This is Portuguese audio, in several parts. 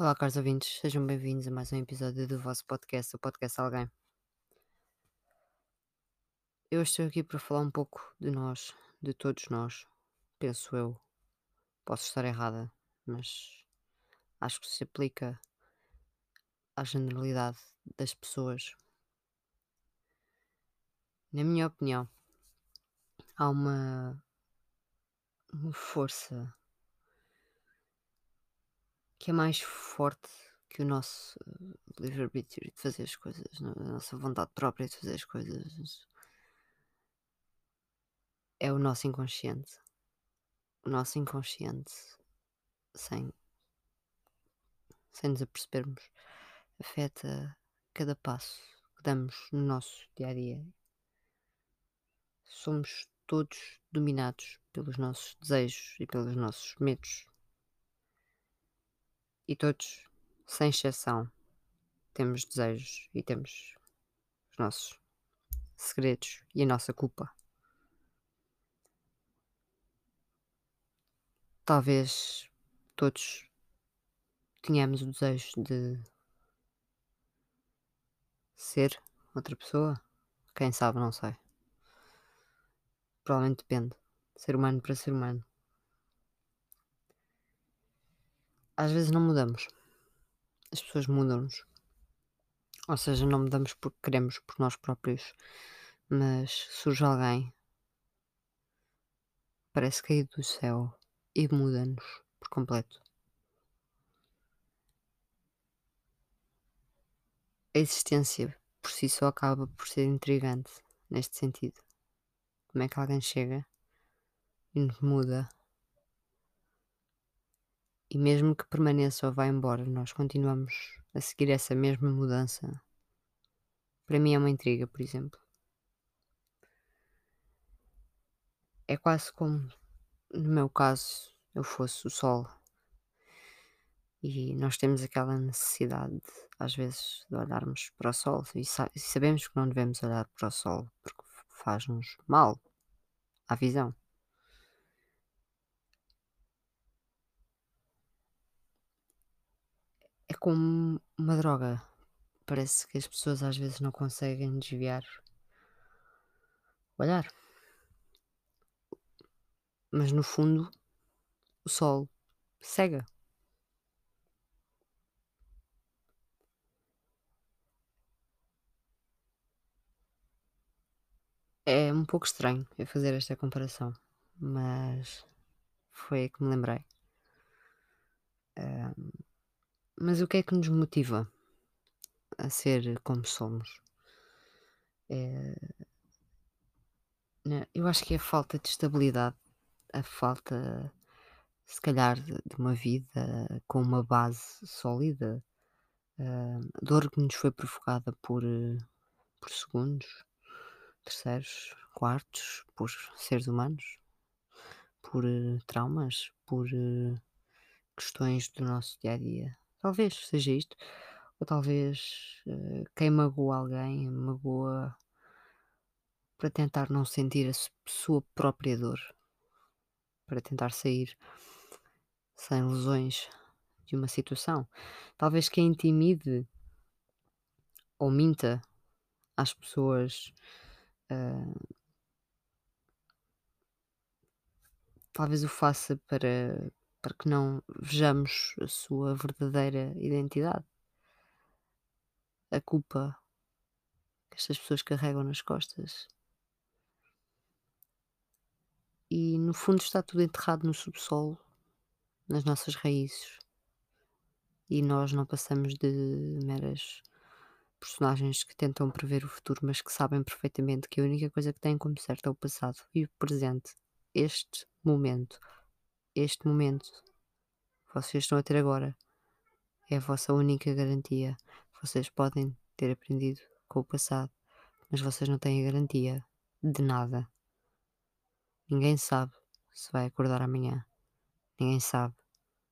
Olá, caros ouvintes, sejam bem-vindos a mais um episódio do vosso podcast, o Podcast Alguém. Eu estou aqui para falar um pouco de nós, de todos nós, penso eu. Posso estar errada, mas acho que se aplica à generalidade das pessoas. Na minha opinião, há uma, uma força que é mais forte que o nosso eh, livre-arbítrio de fazer as coisas, é? a nossa vontade própria de fazer as coisas. É o nosso inconsciente. O nosso inconsciente, sem, sem nos apercebermos, afeta cada passo que damos no nosso dia a dia. Somos todos dominados pelos nossos desejos e pelos nossos medos. E todos, sem exceção, temos desejos e temos os nossos segredos e a nossa culpa. Talvez todos tenhamos o desejo de ser outra pessoa. Quem sabe, não sei. Provavelmente depende. Ser humano para ser humano. Às vezes não mudamos. As pessoas mudam-nos. Ou seja, não mudamos porque queremos por nós próprios, mas surge alguém, parece cair do céu e muda-nos por completo. A existência por si só acaba por ser intrigante neste sentido. Como é que alguém chega e nos muda e mesmo que permaneça ou vá embora, nós continuamos a seguir essa mesma mudança. Para mim é uma intriga, por exemplo. É quase como, no meu caso, eu fosse o sol. E nós temos aquela necessidade, às vezes, de olharmos para o sol e, sa sabemos que não devemos olhar para o sol porque faz-nos mal à visão. Como uma droga. Parece que as pessoas às vezes não conseguem desviar o olhar. Mas no fundo, o sol cega. É um pouco estranho eu fazer esta comparação, mas foi que me lembrei. Um, mas o que é que nos motiva a ser como somos? É, né, eu acho que é a falta de estabilidade, a falta, se calhar, de, uma vida com uma base sólida, uh, dor que nos foi provocada por, por segundos, terceiros, quartos, por seres humanos, por uh, traumas, por uh, questões do nosso dia a dia. Talvez seja isto. Ou talvez uh, quem magoa alguém magoa para tentar não sentir a sua própria dor, para tentar sair sem lesões de uma situação. Talvez quem intimide ou minta às pessoas. Uh, talvez o faça para para que não vejamos a sua verdadeira identidade. A culpa que estas pessoas carregam nas costas. E no fundo está tudo enterrado no subsolo, nas nossas raízes. E nós não passamos de meras personagens que tentam prever o futuro, mas que sabem perfeitamente que a única coisa que têm como certo é o passado e o presente. Este momento este momento que vocês estão a ter agora é a vossa única garantia. Vocês podem ter aprendido com o passado, mas vocês não têm a garantia de nada. Ninguém sabe se vai acordar amanhã. Ninguém sabe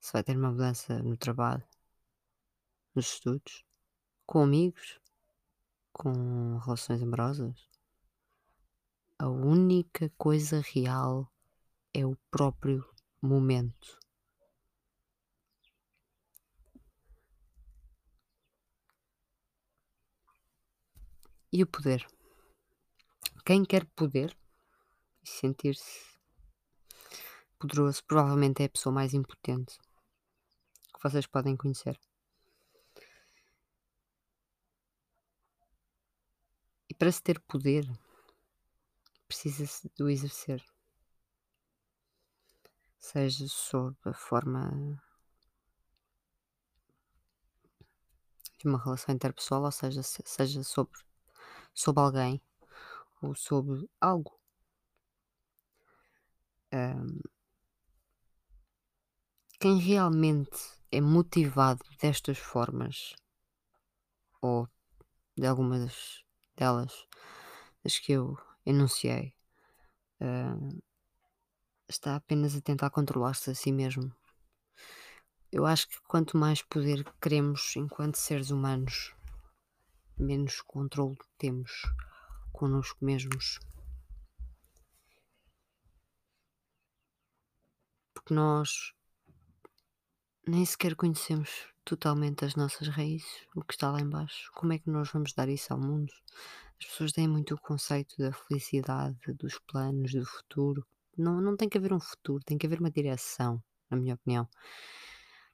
se vai ter uma mudança no trabalho, nos estudos, com amigos, com relações amorosas. A única coisa real é o próprio momento e o poder. Quem quer poder e sentir-se poderoso provavelmente é a pessoa mais impotente que vocês podem conhecer. E para se ter poder, precisa-se do exercer. Seja sob a forma de uma relação interpessoal, ou seja, seja sobre, sobre alguém ou sobre algo. Um, quem realmente é motivado destas formas, ou de algumas delas, das que eu enunciei, está apenas a tentar controlar-se a si mesmo. Eu acho que quanto mais poder queremos enquanto seres humanos, menos controle temos connosco mesmos. Porque nós nem sequer conhecemos totalmente as nossas raízes, o que está lá embaixo. Como é que nós vamos dar isso ao mundo? As pessoas têm muito o conceito da felicidade, dos planos, do futuro. Não, não tem que haver um futuro, tem que haver uma direção, na minha opinião.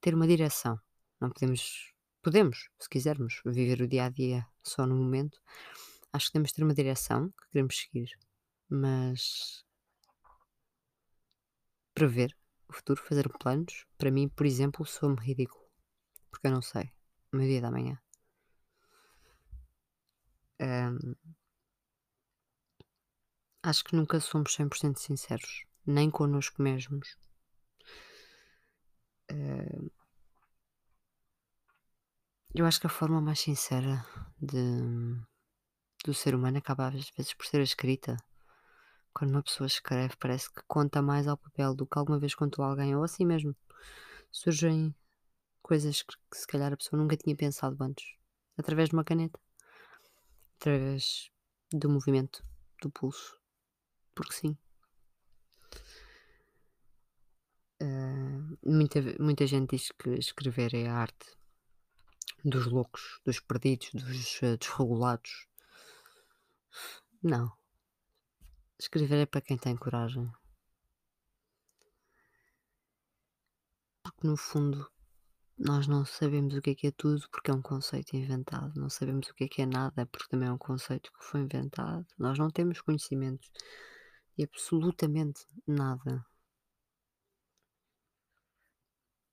Ter uma direção. Não podemos, podemos, se quisermos, viver o dia a dia só no momento. Acho que temos de ter uma direção que queremos seguir, mas prever o futuro, fazer planos, para mim, por exemplo, sou-me ridículo. Porque eu não sei o meu dia da manhã. Um, acho que nunca somos 100% sinceros, nem connosco mesmos. Uh, eu acho que a forma mais sincera de, do ser humano acaba às vezes por ser a escrita. Quando uma pessoa escreve, parece que conta mais ao papel do que alguma vez contou a alguém, ou assim mesmo. Surgem coisas que, que se calhar a pessoa nunca tinha pensado antes, através de uma caneta, através do movimento do pulso porque sim. Uh, muita, muita gente diz que escrever é a arte dos loucos, dos perdidos, dos uh, desregulados. Não. Escrever é para quem tem coragem. Porque no fundo nós não sabemos o que é que é tudo porque é um conceito inventado. Não sabemos o que é que é nada porque também é um conceito que foi inventado. Nós não temos conhecimento e absolutamente nada.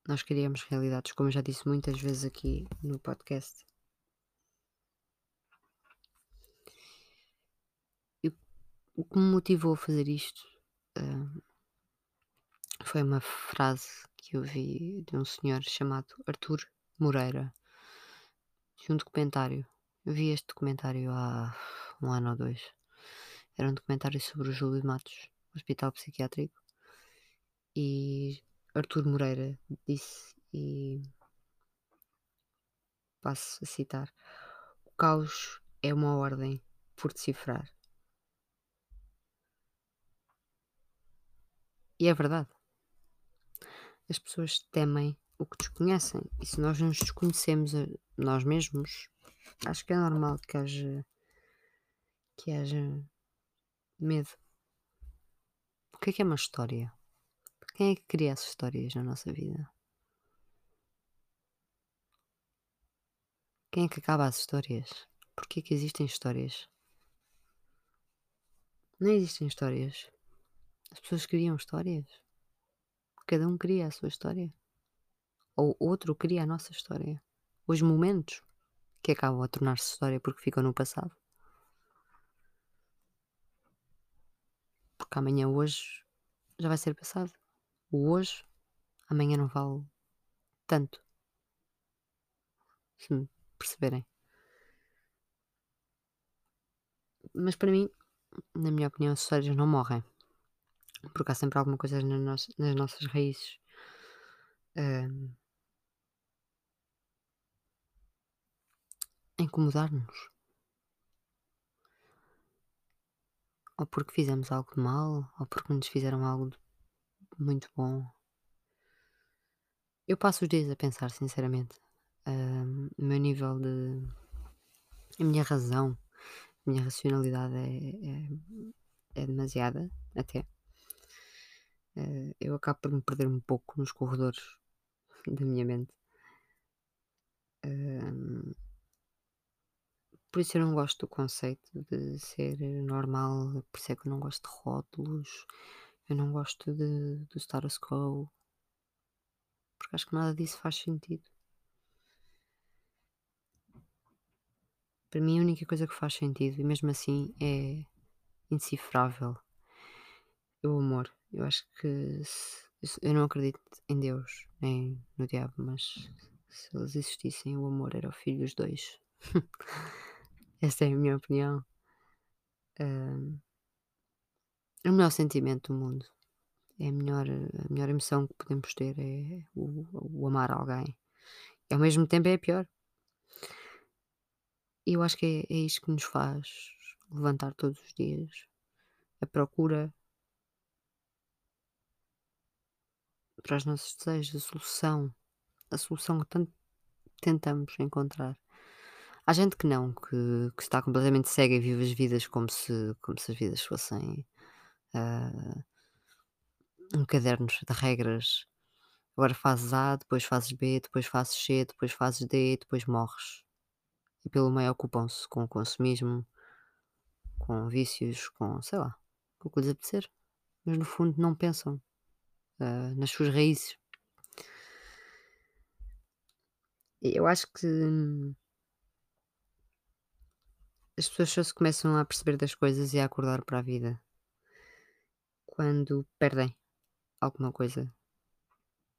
Nós criamos realidades, como eu já disse muitas vezes aqui no podcast. E o que me motivou a fazer isto uh, foi uma frase que eu vi de um senhor chamado Arthur Moreira, de um documentário. Eu vi este documentário há um ano ou dois. Era um documentário sobre o Júlio Matos, Hospital Psiquiátrico. E Artur Moreira disse, e passo a citar: O caos é uma ordem por decifrar. E é verdade. As pessoas temem o que desconhecem. E se nós nos desconhecemos a nós mesmos, acho que é normal que haja, que haja Medo. O que é que é uma história? Quem é que cria as histórias na nossa vida? Quem é que acaba as histórias? Porquê é que existem histórias? Não existem histórias. As pessoas criam histórias. Cada um cria a sua história. Ou outro cria a nossa história. Os momentos que acabam a tornar-se história porque ficam no passado. Porque amanhã, hoje, já vai ser passado. O hoje, amanhã não vale tanto. Se me perceberem. Mas para mim, na minha opinião, os histórias não morrem. Porque há sempre alguma coisa nas, nas nossas raízes. Um, incomodar-nos. Ou porque fizemos algo de mal, ou porque nos fizeram algo muito bom. Eu passo os dias a pensar, sinceramente, uh, o meu nível de. a minha razão, A minha racionalidade é, é, é demasiada, até. Eh, eu acabo por me perder um pouco nos corredores da minha mente. Hum, por isso eu não gosto do conceito de ser normal, por isso é que eu não gosto de rótulos, eu não gosto de, do status quo, porque acho que nada disso faz sentido. Para mim a única coisa que faz sentido, e mesmo assim é indecifrável, é o amor. Eu acho que se, eu não acredito em Deus nem no diabo, mas se eles existissem, o amor era o filho dos dois. Essa é a minha opinião. Uh, é o melhor sentimento do mundo. É a melhor, a melhor emoção que podemos ter é o, o amar alguém. E ao mesmo tempo é a pior. E eu acho que é, é isto que nos faz levantar todos os dias. A procura para os nossos desejos, a solução. A solução que tanto tentamos encontrar. Há gente que não, que, que está completamente cega e vive as vidas como se, como se as vidas fossem uh, um caderno de regras. Agora fazes A, depois fazes B, depois fazes C, depois fazes D, depois morres. E pelo meio ocupam-se com o consumismo, com vícios, com sei lá, com o que lhes apetecer. Mas no fundo não pensam uh, nas suas raízes. Eu acho que hum, as pessoas só se começam a perceber das coisas e a acordar para a vida quando perdem alguma coisa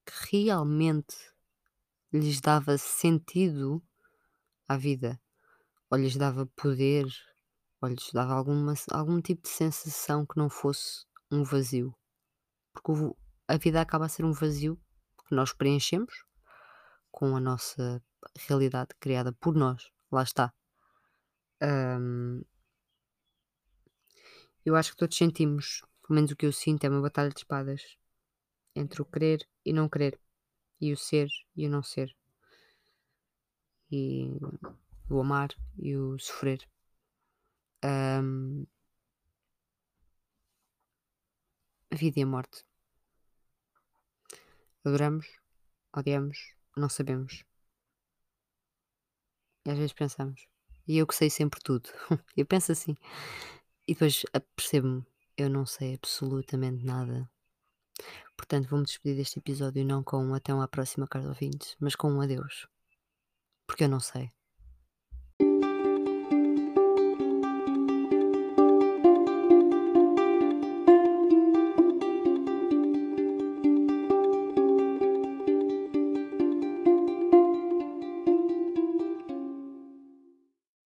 que realmente lhes dava sentido à vida, ou lhes dava poder, ou lhes dava alguma, algum tipo de sensação que não fosse um vazio. Porque a vida acaba a ser um vazio que nós preenchemos com a nossa realidade criada por nós. Lá está. Eu acho que todos sentimos, pelo menos o que eu sinto, é uma batalha de espadas entre o querer e não querer, e o ser e o não ser, e o amar e o sofrer. A vida e a morte. Adoramos, odiamos, não sabemos. E às vezes pensamos, e eu que sei sempre tudo. eu penso assim. E depois percebo-me, eu não sei absolutamente nada. Portanto, vou-me despedir deste episódio não com um até uma próxima, caros ouvintes, mas com um adeus. Porque eu não sei.